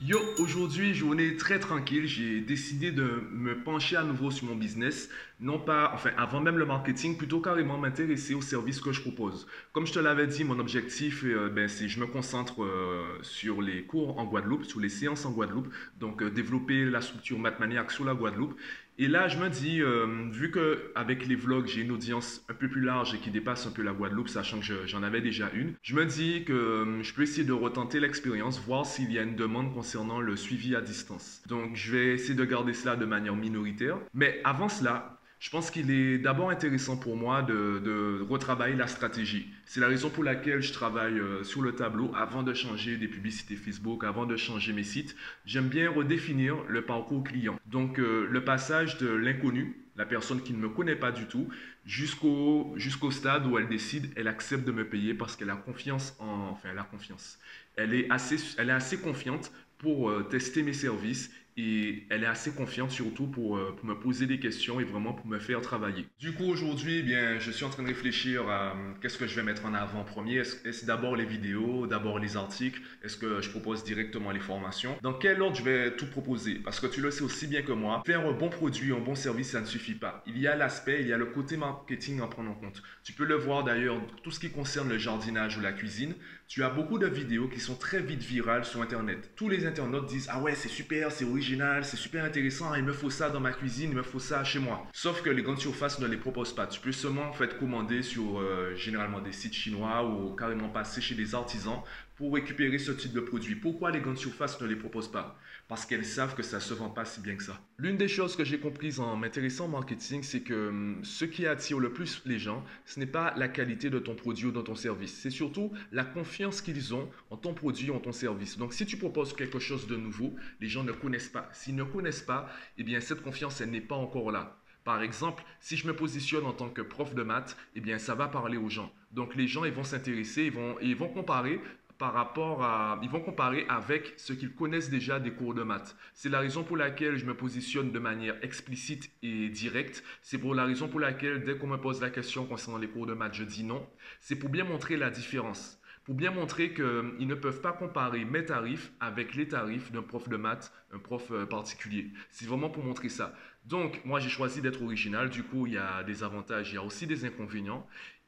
Yo, aujourd'hui, journée très tranquille. J'ai décidé de me pencher à nouveau sur mon business. Non pas, enfin, avant même le marketing, plutôt carrément m'intéresser aux services que je propose. Comme je te l'avais dit, mon objectif, euh, ben, je me concentre euh, sur les cours en Guadeloupe, sur les séances en Guadeloupe. Donc, euh, développer la structure Mathmaniac sur la Guadeloupe. Et là, je me dis, euh, vu qu'avec les vlogs, j'ai une audience un peu plus large et qui dépasse un peu la Guadeloupe, sachant que j'en avais déjà une, je me dis que euh, je peux essayer de retenter l'expérience, voir s'il y a une demande concernant le suivi à distance. Donc, je vais essayer de garder cela de manière minoritaire. Mais avant cela, je pense qu'il est d'abord intéressant pour moi de, retravailler la stratégie. C'est la raison pour laquelle je travaille euh, sur le tableau avant de changer des publicités Facebook, avant de changer mes sites. J'aime bien redéfinir le parcours client. Donc euh, le passage de l'inconnu, la personne qui ne me connaît pas du tout, jusqu'au stade où elle décide, elle accepte de me payer parce qu'elle a confiance en, enfin elle a confiance. Elle est assez, elle est assez confiante pour euh, tester mes services et elle est assez confiante surtout pour, euh, pour, me poser des questions et vraiment pour me faire travailler. Du coup, aujourd'hui, eh bien, je suis en train de réfléchir à euh, qu'est-ce que je vais mettre en avant premier. Est-ce d'abord les vidéos, d'abord les articles? Est-ce que je propose directement les formations? Dans quel ordre je vais tout proposer? Parce que tu le sais aussi bien que moi, faire un bon produit, un bon service, ça ne suffit pas. Il y a l'aspect, il y a le côté marketing à prendre en compte. Tu peux le voir d'ailleurs, tout ce qui concerne le jardinage ou la cuisine, tu as beaucoup de vidéos qui sont très vite virales sur Internet. Tous les internautes disent Ah ouais, c'est super, c'est original, c'est super intéressant, il me faut ça dans ma cuisine, il me faut ça chez moi. Sauf que les grandes surfaces ne les proposent pas. Tu peux seulement en fait commander sur euh, généralement des sites chinois ou carrément passer chez des artisans pour récupérer ce type de produit. Pourquoi les grandes surfaces ne les proposent pas? Parce qu'elles savent que ça ne se vend pas si bien que ça. L'une des choses que j'ai comprises en m'intéressant au marketing, c'est que hum, ce qui attire le plus les gens, ce n'est pas la qualité de ton produit ou de ton service. C'est surtout la confiance qu'ils ont en ton produit, ou en ton service. Donc si tu proposes quelque chose de nouveau, les gens ne connaissent pas. S'ils ne connaissent pas, eh bien cette confiance, elle n'est pas encore là. Par exemple, si je me positionne en tant que prof de maths, eh bien, ça va parler aux gens. Donc, les gens, ils vont s'intéresser, ils vont, ils vont comparer par rapport à... Ils vont comparer avec ce qu'ils connaissent déjà des cours de maths. C'est la raison pour laquelle je me positionne de manière explicite et directe. C'est pour la raison pour laquelle, dès qu'on me pose la question concernant les cours de maths, je dis non. C'est pour bien montrer la différence. Pour bien montrer qu'ils ne peuvent pas comparer mes tarifs avec les tarifs d'un prof de maths, un prof euh, particulier. C'est vraiment pour montrer ça. Donc, moi, j'ai choisi d'être original. Du coup, il y a des avantages, il y a aussi des inconvénients.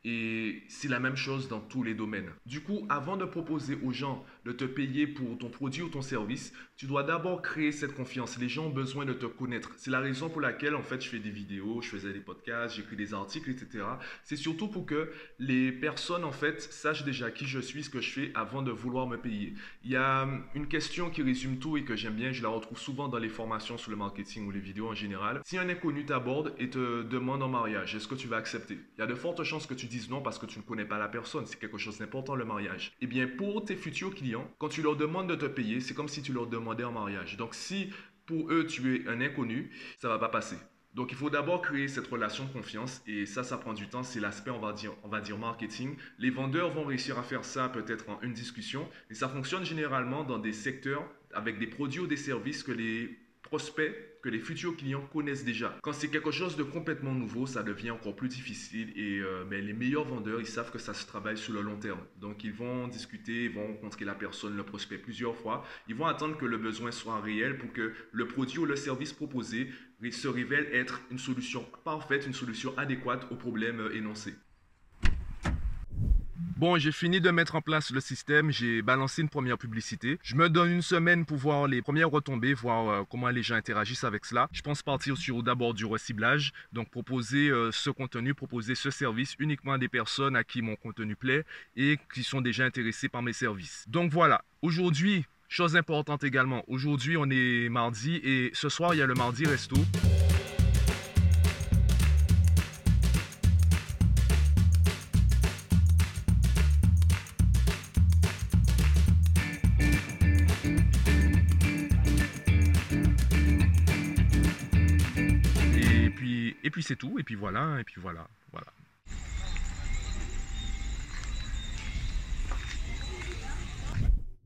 Et c'est la même chose dans tous les domaines. Du coup, avant de proposer aux gens de te payer pour ton produit ou ton service, tu dois d'abord créer cette confiance. Les gens ont besoin de te connaître. C'est la raison pour laquelle, en fait, je fais des vidéos, je faisais des podcasts, j'écris des articles, etc. C'est surtout pour que les personnes, en fait, sachent déjà qui je suis, ce que je fais, avant de vouloir me payer. Il y a une question qui résume tout et que j'aime bien, je la retrouve souvent dans les formations sur le marketing ou les vidéos en général. Si un inconnu t'aborde et te demande en mariage, est-ce que tu vas accepter? Il y a de fortes chances que tu dises non parce que tu ne connais pas la personne. C'est quelque chose d'important, le mariage. Eh bien, pour tes futurs clients, quand tu leur demandes de te payer, c'est comme si tu leur demandais en mariage. Donc, si pour eux, tu es un inconnu, ça va pas passer. Donc, il faut d'abord créer cette relation de confiance et ça, ça prend du temps. C'est l'aspect, on va dire, on va dire marketing. Les vendeurs vont réussir à faire ça peut-être en une discussion et ça fonctionne généralement dans des secteurs avec des produits ou des services que les prospects que les futurs clients connaissent déjà. Quand c'est quelque chose de complètement nouveau, ça devient encore plus difficile et euh, ben, les meilleurs vendeurs, ils savent que ça se travaille sur le long terme. Donc ils vont discuter, ils vont rencontrer la personne, le prospect plusieurs fois. Ils vont attendre que le besoin soit réel pour que le produit ou le service proposé se révèle être une solution parfaite, une solution adéquate au problème euh, énoncé. Bon, j'ai fini de mettre en place le système, j'ai balancé une première publicité. Je me donne une semaine pour voir les premières retombées, voir euh, comment les gens interagissent avec cela. Je pense partir sur d'abord du reciblage, donc proposer euh, ce contenu, proposer ce service uniquement à des personnes à qui mon contenu plaît et qui sont déjà intéressés par mes services. Donc voilà, aujourd'hui, chose importante également, aujourd'hui on est mardi et ce soir il y a le mardi resto. Et puis c'est tout. Et puis voilà. Et puis voilà. Voilà.